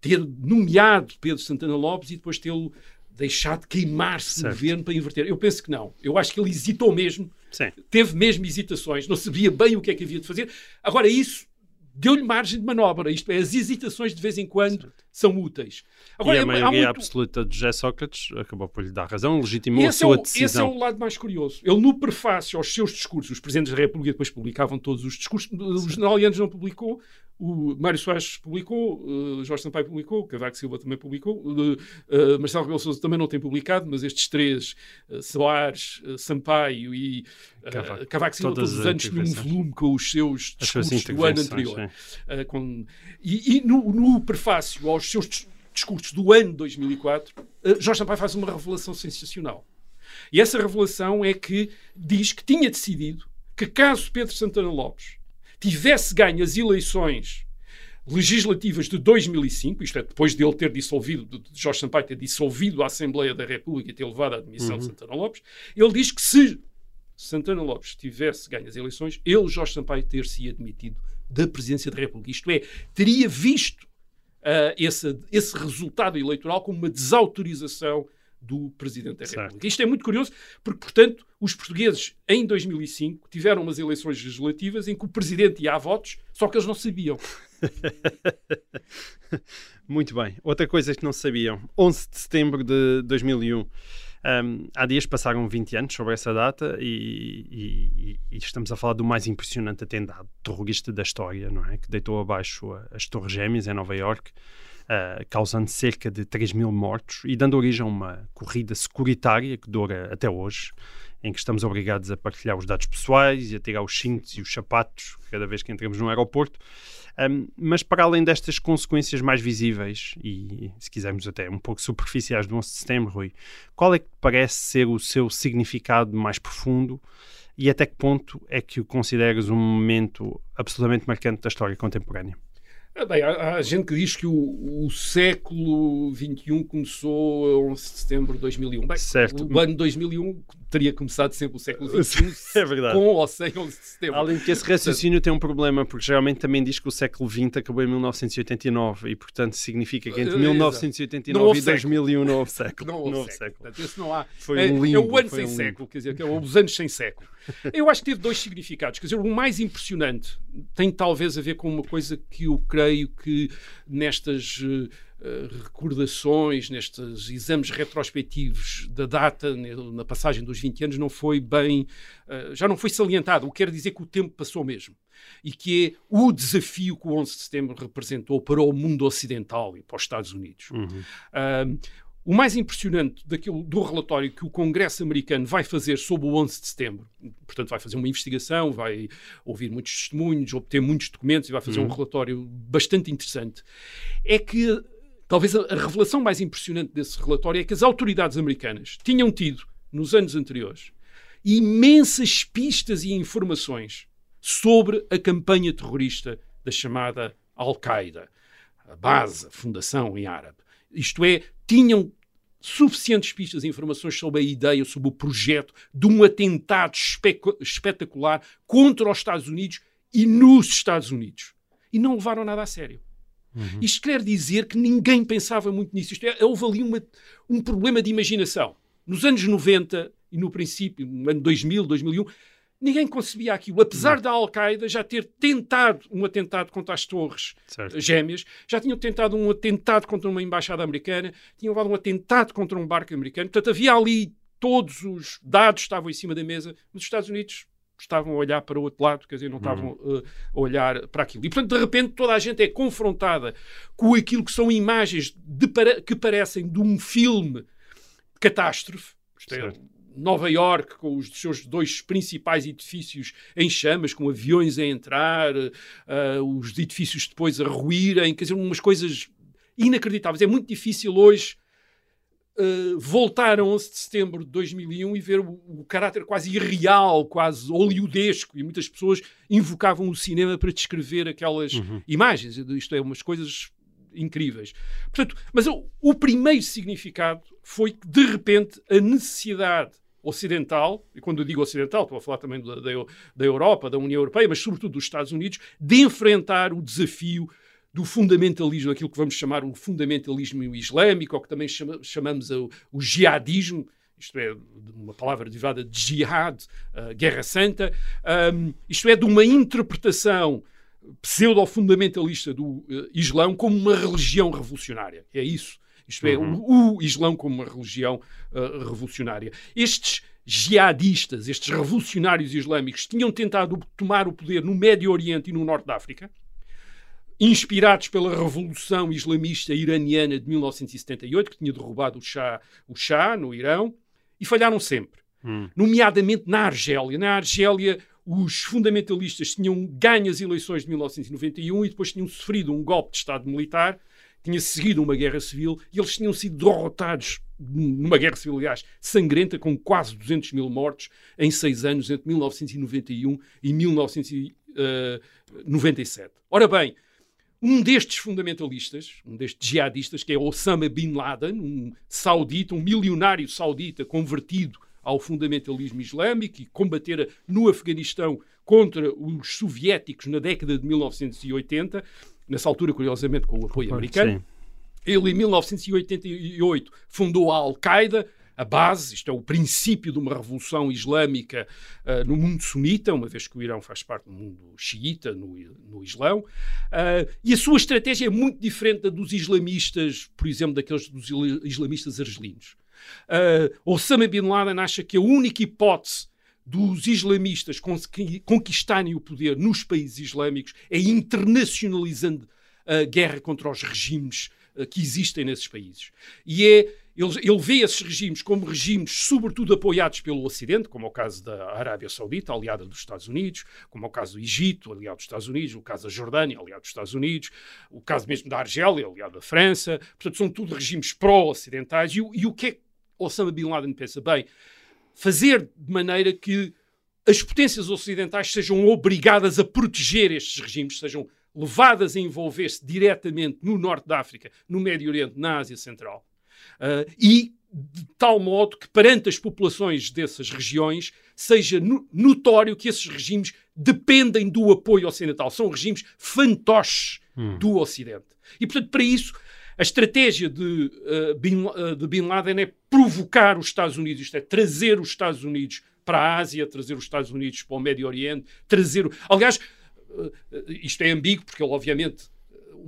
ter nomeado Pedro Santana Lopes e depois tê-lo deixado queimar-se no governo para inverter. Eu penso que não. Eu acho que ele hesitou mesmo Sim. Teve mesmo hesitações, não sabia bem o que é que havia de fazer. Agora, isso deu-lhe margem de manobra. Isto é, as hesitações de vez em quando são úteis. Agora, e a é- maioria muito- absoluta de José Sócrates acabou por lhe dar razão, legitimou a esse é, sua o, esse é decisão. o lado mais curioso. Ele, no prefácio aos seus discursos, os presidentes da República depois publicavam todos os discursos. O general Yanes não publicou, o Mário Soares publicou, uh, Jorge Sampaio publicou, Cavaco Silva também publicou, uh, uh, Marcelo Rebelo Sousa também não tem publicado, mas estes três, Soares, Sampaio e Cavaco. Cavaco, Silva, todos os anos tinham um volume com os seus discursos do ano anterior. com- e e no, no prefácio aos seus dis- discursos do ano 2004, uh, Jorge Sampaio faz uma revelação sensacional. E essa revelação é que diz que tinha decidido que caso Pedro Santana Lopes tivesse ganho as eleições legislativas de 2005, isto é, depois de ele ter dissolvido, de Jorge Sampaio ter dissolvido a Assembleia da República e ter levado à admissão de Santana Lopes, ele diz que se Santana Lopes tivesse ganho as eleições, ele, Jorge Sampaio, ter-se admitido da presidência da República. Isto é, teria visto ah, esse, esse resultado eleitoral como uma desautorização do Presidente da Certo. República. Isto é muito curioso, porque, portanto, os portugueses, em 2005, tiveram umas eleições legislativas em que o Presidente ia a votos, só que eles não sabiam. Muito bem. Outra coisa que não sabiam. 11 de setembro de 2001. Um, há dias passaram 20 anos sobre essa data e, e- e estamos a falar do mais impressionante atentado terrorista da história, não é? Que deitou abaixo as Torres Gêmeas em Nova Iorque, uh, causando cerca de 3 mil mortos e dando origem a uma corrida securitária que dura até hoje, em que estamos obrigados a partilhar os dados pessoais e a tirar os cintos e os sapatos cada vez que entramos no aeroporto. Um, mas para além destas consequências mais visíveis e, se quisermos até um pouco superficiais do 11 de setembro, Rui, qual é que parece ser o seu significado mais profundo e até que ponto é que o consideras um momento absolutamente marcante da história contemporânea? Ah, Bem, há, há gente que diz que o, o século XXI começou a 11 de setembro de 2001. Bem, Certo. o ano 2001 teria começado sempre o século XXI, É verdade. com ou sem 11 de setembro. Além de que esse raciocínio tem um problema, porque geralmente também diz que o século XX acabou em 1989 e, portanto, significa que entre Eh, 1989 Não houve e 2001 não houve século. Não houve século. Portanto, esse não há. Foi é, um é limbo, o ano sem um século, quer dizer, que é os anos sem século. Eu acho que teve dois significados. Quer dizer, o mais impressionante tem talvez a ver com uma coisa que eu creio que nestas eh, eh, recordações, nestes exames retrospectivos da data, na passagem dos 20 anos, não foi bem, eh, já não foi salientado. O que quer dizer que o tempo passou mesmo. E que é o desafio que o 11 de setembro representou para o mundo ocidental e para os Estados Unidos. Ahm, o mais impressionante daquilo, do relatório que o Congresso americano vai fazer sobre o 11 de setembro, portanto, vai fazer uma investigação, vai ouvir muitos testemunhos, obter muitos documentos e vai fazer um relatório bastante interessante, é que talvez a, a revelação mais impressionante desse relatório é que as autoridades americanas tinham tido, nos anos anteriores, imensas pistas e informações sobre a campanha terrorista da chamada Al-Qaeda, a base, a fundação em árabe. Isto é, tinham suficientes pistas e informações sobre a ideia, sobre o projeto de um atentado espetacular contra os Estados Unidos e nos Estados Unidos. E não levaram nada a sério. Isto quer dizer que ninguém pensava muito nisso. Isto é, houve ali uma- um problema de imaginação. Nos anos 90 e no princípio, no ano 2000, 2001, ninguém concebia aquilo. Apesar da Al-Qaeda já ter tentado um atentado contra as torres Certo. gêmeas, já tinham tentado um atentado contra uma embaixada americana, tinham levado um atentado contra um barco americano. Portanto, havia ali todos os dados estavam em cima da mesa, mas os Estados Unidos estavam a olhar para o outro lado, quer dizer, não estavam uh, a olhar para aquilo. E, portanto, de repente, toda a gente é confrontada com aquilo que são imagens de para- que parecem de um filme de catástrofe. Isto é. Nova York, com os seus dois principais edifícios em chamas, com aviões a entrar, eh, os edifícios depois a ruírem, quer dizer, umas coisas inacreditáveis. É muito difícil hoje eh, voltar a 11 de setembro de 2001 e ver o, o caráter quase irreal, quase hollywoodesco, e muitas pessoas invocavam o cinema para descrever aquelas imagens. Isto é, umas coisas incríveis. Portanto, mas o, o primeiro significado foi que, de repente, a necessidade ocidental, e quando eu digo ocidental, estou a falar também da, da, da Europa, da União Europeia, mas sobretudo dos Estados Unidos, de enfrentar o desafio do fundamentalismo, aquilo que vamos chamar o fundamentalismo islâmico, ou que também chama- chamamos o, o jihadismo, isto é, uma palavra derivada de jihad, uh, guerra santa, um, isto é, de uma interpretação pseudo-fundamentalista do uh, Islão como uma religião revolucionária. É isso. Isto é, uhum. o, Islão como uma religião uh, revolucionária. Estes jihadistas, estes revolucionários islâmicos, tinham tentado tomar o poder no Médio Oriente e no Norte da África, inspirados pela Revolução Islamista Iraniana de 1978, que tinha derrubado o Shah, o Shah no Irão, e falharam sempre. Hum. Nomeadamente na Argélia. Na Argélia, os fundamentalistas tinham ganho as eleições de 1991 e depois tinham sofrido um golpe de Estado militar, tinha seguido uma guerra civil e eles tinham sido derrotados numa guerra civil, aliás, sangrenta, com quase 200 mil mortos em seis anos, entre 1991 e 1997. Ora bem, um destes fundamentalistas, um destes jihadistas, que é Osama Bin Laden, um saudita, um milionário saudita convertido ao fundamentalismo islâmico e combater no Afeganistão contra os soviéticos na década de 1980, nessa altura, curiosamente, com o apoio americano. Sim. Ele, em 1988, fundou a Al-Qaeda, a base, isto é o princípio de uma revolução islâmica uh, no mundo sunita, uma vez que o Irão faz parte do mundo xiita, no, no Islão, uh, e a sua estratégia é muito diferente da dos islamistas, por exemplo, daqueles dos islamistas argelinos. Uh, Osama Bin Laden acha que a única hipótese dos islamistas conquistarem o poder nos países islâmicos é internacionalizando a guerra contra os regimes uh, que existem nesses países. E é ele, ele, vê esses regimes como regimes, sobretudo apoiados pelo Ocidente, como é o caso da Arábia Saudita, aliada dos Estados Unidos, como é o caso do Egito, aliado dos Estados Unidos, o caso da Jordânia, aliado dos Estados Unidos, o caso mesmo da Argélia, aliado da França. Portanto, são tudo regimes pró-ocidentais. E, e o que é que Osama Bin Laden pensa? Bem, fazer de maneira que as potências ocidentais sejam obrigadas a proteger estes regimes, sejam levadas a envolver-se diretamente no Norte da África, no Médio Oriente, na Ásia Central. Uh, e de tal modo que perante as populações dessas regiões seja notório que esses regimes dependem do apoio ocidental. São regimes fantoches hum. do Ocidente. E, portanto, para isso, a estratégia de, uh, bin, uh, de Bin Laden é provocar os Estados Unidos, isto é, trazer os Estados Unidos para a Ásia, trazer os Estados Unidos para o Médio Oriente, trazer... Aliás, isto é ambíguo, porque ele, obviamente,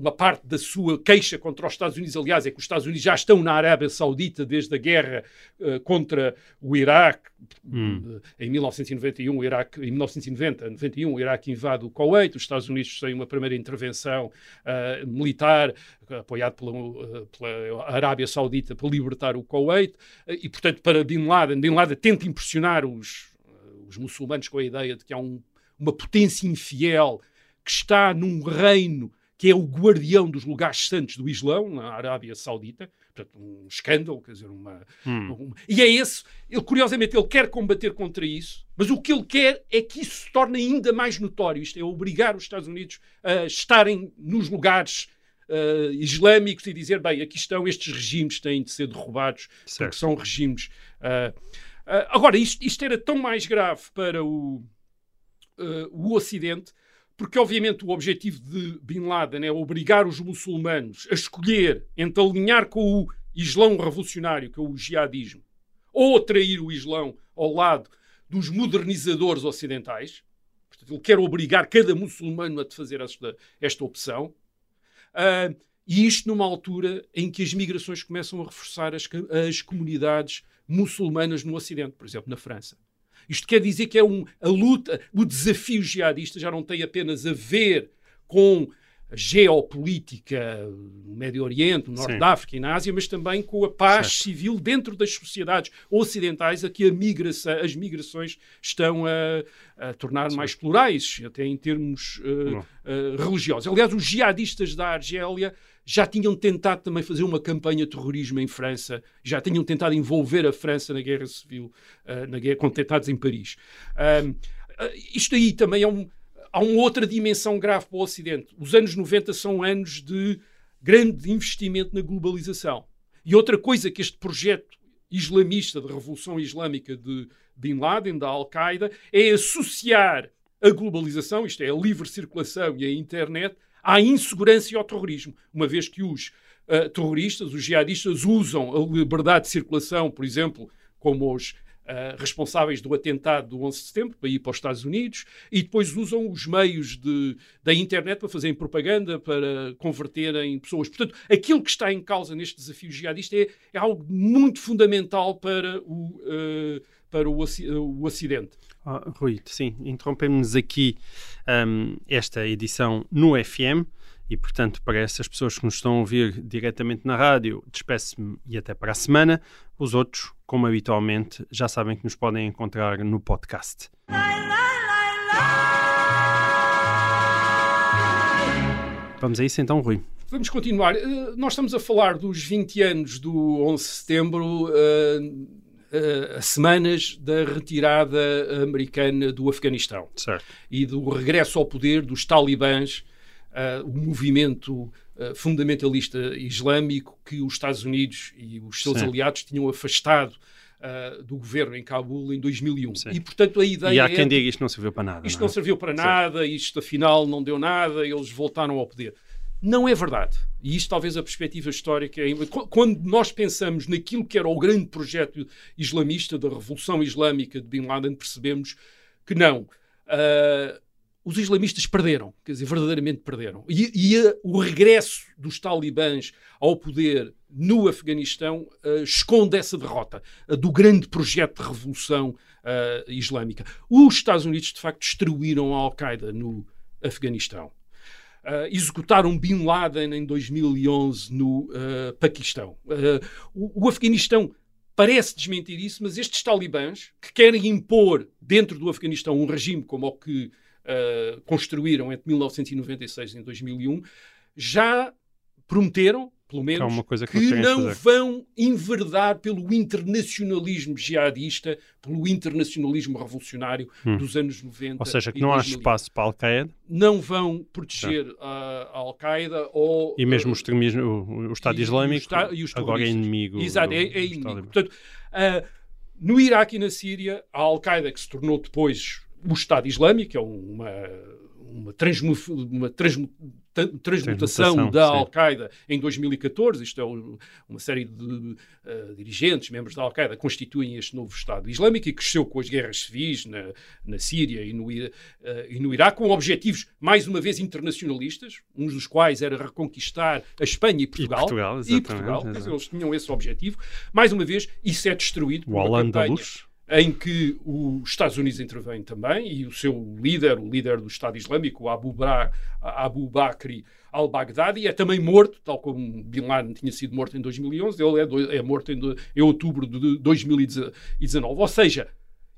uma parte da sua queixa contra os Estados Unidos, aliás, é que os Estados Unidos já estão na Arábia Saudita desde a guerra uh, contra o Iraque. Hum. Em 1991, o Iraque, em 1990, 91, o Iraque invade o Kuwait, os Estados Unidos têm uma primeira intervenção uh, militar apoiado pela, pela, Arábia Saudita para libertar o Kuwait e, portanto, para Bin Laden, Bin Laden tenta impressionar os, os muçulmanos com a ideia de que há um, uma potência infiel que está num reino que é o guardião dos lugares santos do Islão, na Arábia Saudita. Portanto, um escândalo, quer dizer, uma, hum. uma, E é esse, ele, curiosamente, ele quer combater contra isso, mas o que ele quer é que isso se torne ainda mais notório. Isto é, obrigar os Estados Unidos a estarem nos lugares uh, islâmicos e dizer, bem, aqui estão estes regimes têm de ser derrubados, certo. porque são regimes... Uh, uh, agora, isto, isto, era tão mais grave para o, o Ocidente porque obviamente o objetivo de Bin Laden é obrigar os muçulmanos a escolher entre alinhar com o Islão revolucionário, que é o jihadismo, ou atrair o Islão ao lado dos modernizadores ocidentais. Portanto, ele quer obrigar cada muçulmano a fazer esta, esta opção. Uh, e isto numa altura em que as migrações começam a reforçar as, as comunidades muçulmanas no Ocidente, por exemplo, na França. Isto quer dizer que é um, a luta, o desafio jihadista já não tem apenas a ver com a geopolítica no Médio Oriente, no Norte Sim. da África e na Ásia, mas também com a paz certo. civil dentro das sociedades ocidentais a que a migração, as migrações estão a, a tornar Sim. mais plurais, até em termos uh, uh, religiosos. Aliás, os jihadistas da Argélia já tinham tentado também fazer uma campanha de terrorismo em França, já tinham tentado envolver a França na guerra civil, uh, na guerra, com tentados em Paris. Uh, isto aí também é um, há uma outra dimensão grave para o Ocidente. Os anos 90 são anos de grande investimento na globalização. E outra coisa que este projeto islamista, de revolução islâmica de Bin Laden, da Al-Qaeda, é associar a globalização, isto é, a livre circulação e a internet, à insegurança e ao terrorismo, uma vez que os uh, terroristas, os jihadistas, usam a liberdade de circulação, por exemplo, como os Uh, responsáveis do atentado do 11 de setembro para ir para os Estados Unidos e depois usam os meios de, da internet para fazerem propaganda, para converterem pessoas. Portanto, aquilo que está em causa neste desafio jihadista é, é algo muito fundamental para o, uh, para o, o Ocidente. Oh, Rui, sim, interrompemos aqui um, esta edição no FM. E, portanto, para essas pessoas que nos estão a ouvir diretamente na rádio, despeço-me e até para a semana. Os outros, como habitualmente, já sabem que nos podem encontrar no podcast. Vamos a isso então, Rui. Vamos continuar. Uh, nós estamos a falar dos 20 anos do 11 de setembro, uh, uh, semanas da retirada americana do Afeganistão certo. e do regresso ao poder dos talibãs uh, o movimento uh, fundamentalista islâmico que os Estados Unidos e os seus Sim. aliados tinham afastado Uh, do governo em Cabul em 2001. Sim. E, portanto, a ideia E há quem é diga isto não serviu para nada. Isto não, é? não serviu para nada, isto afinal não deu nada, eles voltaram ao poder. Não é verdade. E isto talvez a perspectiva histórica. Quando nós pensamos naquilo que era o grande projeto islamista da Revolução Islâmica de Bin Laden, percebemos que não. Uh, os islamistas perderam, quer dizer, verdadeiramente perderam. E, e a, o regresso dos talibãs ao poder no Afeganistão uh, esconde essa derrota uh, do grande projeto de revolução uh, islâmica. Os Estados Unidos, de facto, destruíram a Al-Qaeda no Afeganistão. Executaram Bin Laden em 2011 no Paquistão. O, o Afeganistão parece desmentir isso, mas estes talibãs que querem impor dentro do Afeganistão um regime como o que uh, construíram entre 1996 e 2001, já prometeram, pelo menos, que, que não vão enverdar pelo internacionalismo jihadista, pelo internacionalismo revolucionário hum. dos anos 90. Ou seja, que não há espaço para a Al-Qaeda? Não vão proteger a, a Al-Qaeda ou... E mesmo o, extremismo, o, o Estado e, Islâmico e os agora é inimigo. Exato, é, é inimigo. Portanto, uh, no Iraque e na Síria, a Al-Qaeda, que se tornou depois o Estado Islâmico, é uma, uma, transmu, uma transmu, transmutação da Al-Qaeda em 2014. Isto é uma série de uh, dirigentes, membros da Al-Qaeda, constituem este novo Estado Islâmico e cresceu com as guerras civis na, na Síria e no, uh, e no Iraque, com objetivos, mais uma vez, internacionalistas, um dos quais era reconquistar a Espanha e Portugal. E Portugal, e Portugal eles tinham esse objetivo. Mais uma vez, isso é destruído por o campanha em que os Estados Unidos intervêm também e o seu líder, o líder do Estado Islâmico, Abu, Bra, Abu Bakr al-Baghdadi, é também morto, tal como Bin Laden tinha sido morto em 2011, ele é, do, é morto em, em outubro de 2019. Ou seja,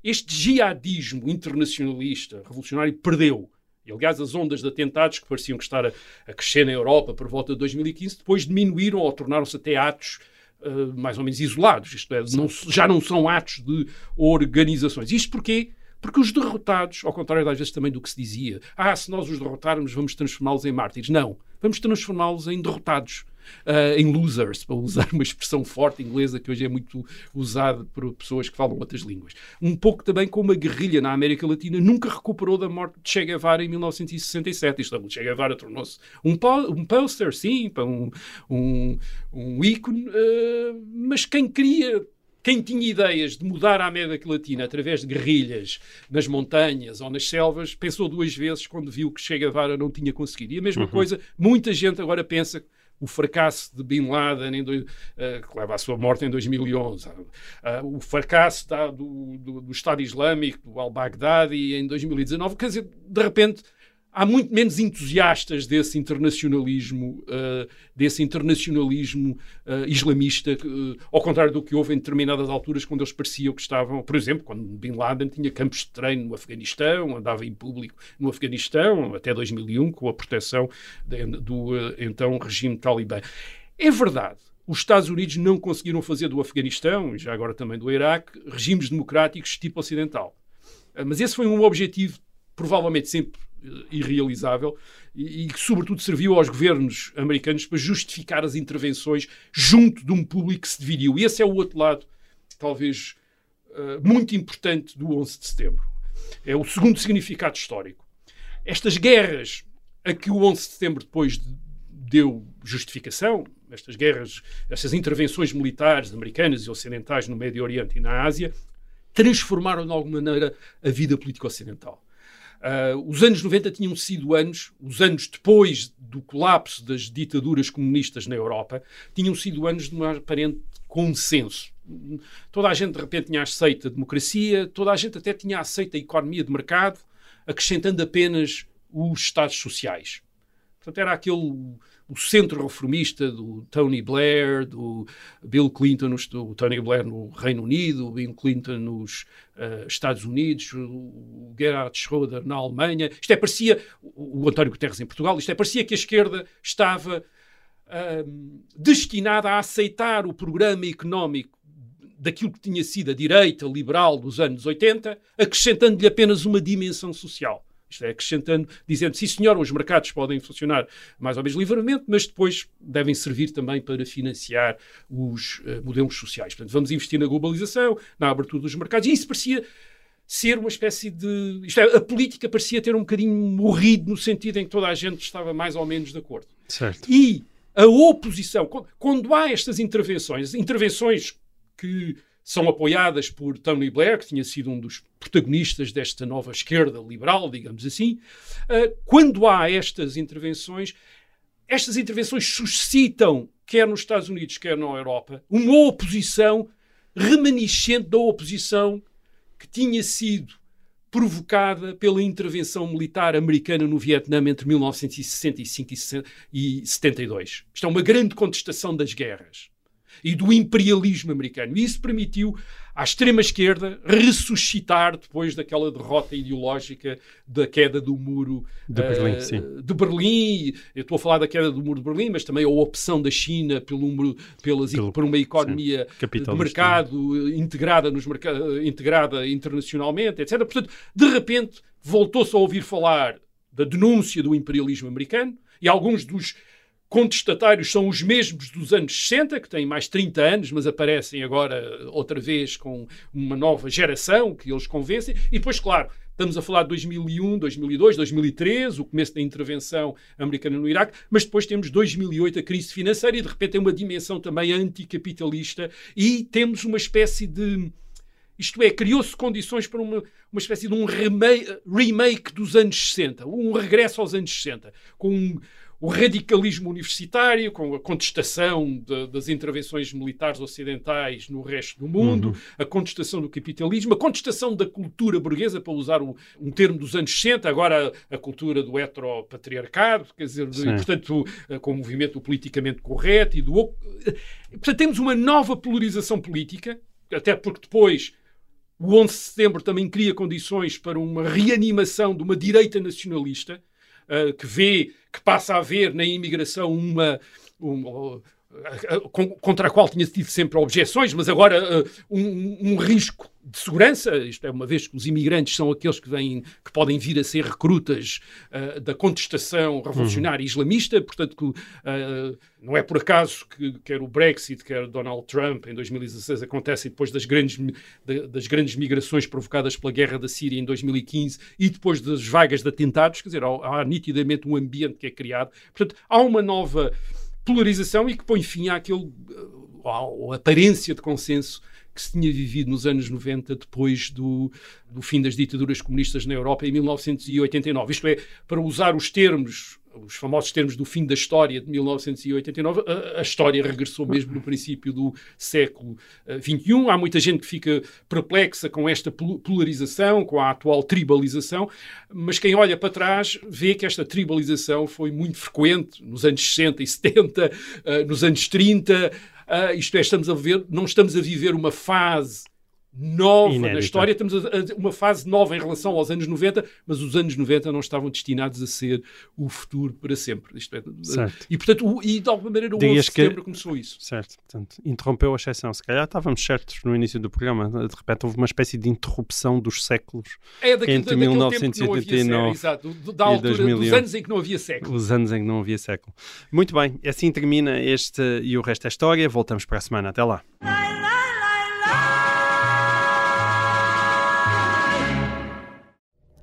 este jihadismo internacionalista revolucionário perdeu. E, aliás, as ondas de atentados que pareciam que estar a, a crescer na Europa por volta de 2015, depois diminuíram ou tornaram-se até atos uh, mais ou menos isolados. Isto é, não, já não são atos de organizações. Isto porquê? Porque os derrotados, ao contrário às vezes também do que se dizia, ah, se nós os derrotarmos, vamos transformá-los em mártires. Não. Vamos transformá-los em derrotados uh, em losers, para usar uma expressão forte inglesa que hoje é muito usada por pessoas que falam outras línguas. Um pouco também como a guerrilha na América Latina nunca recuperou da morte de Che Guevara em 1967. Isto, é, che Guevara tornou-se um, um poster, sim, um, um, um ícone, uh, mas quem queria quem tinha ideias de mudar a América Latina através de guerrilhas nas montanhas ou nas selvas, pensou duas vezes quando viu que Che Guevara não tinha conseguido. E a mesma uhum. coisa, muita gente agora pensa o fracasso de Bin Laden, em, uh, que leva à sua morte em 2011, uh, eh, o fracasso da, do, do, do, Estado Islâmico, do al-Baghdadi, em 2019. Quer dizer, de repente, há muito menos entusiastas desse internacionalismo, uh, desse internacionalismo uh, islamista, uh, ao contrário do que houve em determinadas alturas, quando eles pareciam que estavam, por exemplo, quando Bin Laden tinha campos de treino no Afeganistão, andava em público no Afeganistão, até 2001, com a proteção de, do então regime talibã. É verdade. Os Estados Unidos não conseguiram fazer do Afeganistão, e já agora também do Iraque, regimes democráticos tipo ocidental. Mas esse foi um objetivo provavelmente sempre irrealizável e, que, sobretudo, serviu aos governos americanos para justificar as intervenções junto de um público que se dividiu. E esse é o outro lado, talvez uh, muito importante do 11 de setembro. É o segundo significado histórico. Estas guerras a que o 11 de setembro depois deu justificação, estas guerras, estas intervenções militares americanas e ocidentais no Médio Oriente e na Ásia, transformaram de alguma maneira a vida política ocidental. Uh, os anos 90 tinham sido anos, os anos depois do colapso das ditaduras comunistas na Europa, tinham sido anos de um aparente consenso. Toda a gente de repente tinha aceito a democracia, toda a gente até tinha aceito a economia de mercado, acrescentando apenas os Estados sociais. Portanto, era aquele o centro reformista do Tony Blair, do Bill Clinton, o Tony Blair no Reino Unido, o Bill Clinton nos uh, Estados Unidos, o Gerhard Schröder na Alemanha. Isto é, parecia, o, o António Guterres em Portugal, isto é, parecia que a esquerda estava uh, destinada a aceitar o programa económico daquilo que tinha sido a direita liberal dos anos 80, acrescentando-lhe apenas uma dimensão social. Isto é, acrescentando, dizendo, sim senhor, os mercados podem funcionar mais ou menos livremente, mas depois devem servir também para financiar os uh, modelos sociais. Portanto, vamos investir na globalização, na abertura dos mercados, e isso parecia ser uma espécie de. Isto é, a política parecia ter um bocadinho morrido no sentido em que toda a gente estava mais ou menos de acordo. Certo. E a oposição, quando há estas intervenções, intervenções que são apoiadas por Tony Blair, que tinha sido um dos protagonistas desta nova esquerda liberal, digamos assim. Uh, quando há estas intervenções, estas intervenções suscitam, quer nos Estados Unidos, quer na Europa, uma oposição remanescente da oposição que tinha sido provocada pela intervenção militar americana no Vietnã entre 1965 e 72. Isto é uma grande contestação das guerras e do imperialismo americano. E isso permitiu à extrema-esquerda ressuscitar depois daquela derrota ideológica da queda do muro de Berlim. Uh, de Berlim. Eu estou a falar da queda do muro de Berlim, mas também a opção da China pelo, pelas, pelo, por uma economia de mercado integrada, nos integrada internacionalmente, etc. Portanto, de repente, voltou-se a ouvir falar da denúncia do imperialismo americano e alguns dos contestatários são os mesmos dos anos 60, que têm mais 30 anos, mas aparecem agora outra vez com uma nova geração que eles convencem. E depois, claro, estamos a falar de 2001, 2002, 2003, o começo da intervenção americana no Iraque, mas depois temos 2008, a crise financeira, e de repente tem uma dimensão também anticapitalista e temos uma espécie de. Isto é, criou-se condições para uma, uma espécie de um remake, remake dos anos 60, um regresso aos anos 60, com um, o radicalismo universitário, com a contestação de, das intervenções militares ocidentais no resto do mundo, uhum. a contestação do capitalismo, a contestação da cultura burguesa, para usar um, um termo dos anos 60, agora a, a cultura do heteropatriarcado, quer dizer, de, portanto, eh, com o movimento politicamente correto e do. Portanto, temos uma nova polarização política, até porque depois. O 11 de setembro também cria condições para uma reanimação de uma direita nacionalista, uh, que vê, que passa a ver na imigração uma, uma contra a qual tinha tido sempre objeções, mas agora uh, um, um, risco de segurança, isto é, uma vez que os imigrantes são aqueles que, vêm, que podem vir a ser recrutas uh, da contestação revolucionária uhum. islamista, portanto, que, uh, não é por acaso que quer o Brexit, quer Donald Trump em 2016 acontecem depois das grandes, das grandes migrações provocadas pela guerra da Síria em 2015 e depois das vagas de atentados, quer dizer, há, há nitidamente um ambiente que é criado. Portanto, há uma nova polarização e que põe fim àquele, à aparência de consenso que se tinha vivido nos anos 90, depois do, do fim das ditaduras comunistas na Europa, em 1989. Isto é, para usar os termos os famosos termos do fim da história de 1989, a, a história regressou mesmo no princípio do século XXI. Uh, Há muita gente que fica perplexa com esta polarização, com a atual tribalização, mas quem olha para trás vê que esta tribalização foi muito frequente nos anos 60 e 70, uh, nos anos 30. Uh, isto é, estamos a ver, não estamos a viver uma fase nova Inédita. na história. Estamos a, a, uma fase nova em relação aos anos 90, mas os anos 90 não estavam destinados a ser o futuro para sempre. Isto é, certo. E, portanto, o, e de alguma maneira o 11 de setembro que... começou isso. Certo. Portanto, interrompeu a exceção. Se calhar estávamos certos no início do programa. De repente houve uma espécie de interrupção dos séculos é, entre 1989 exato, da altura, 2001. dos anos em que não havia século. Os anos em que não havia século. Muito bem. Assim termina este e o resto da história. Voltamos para a semana. Até lá.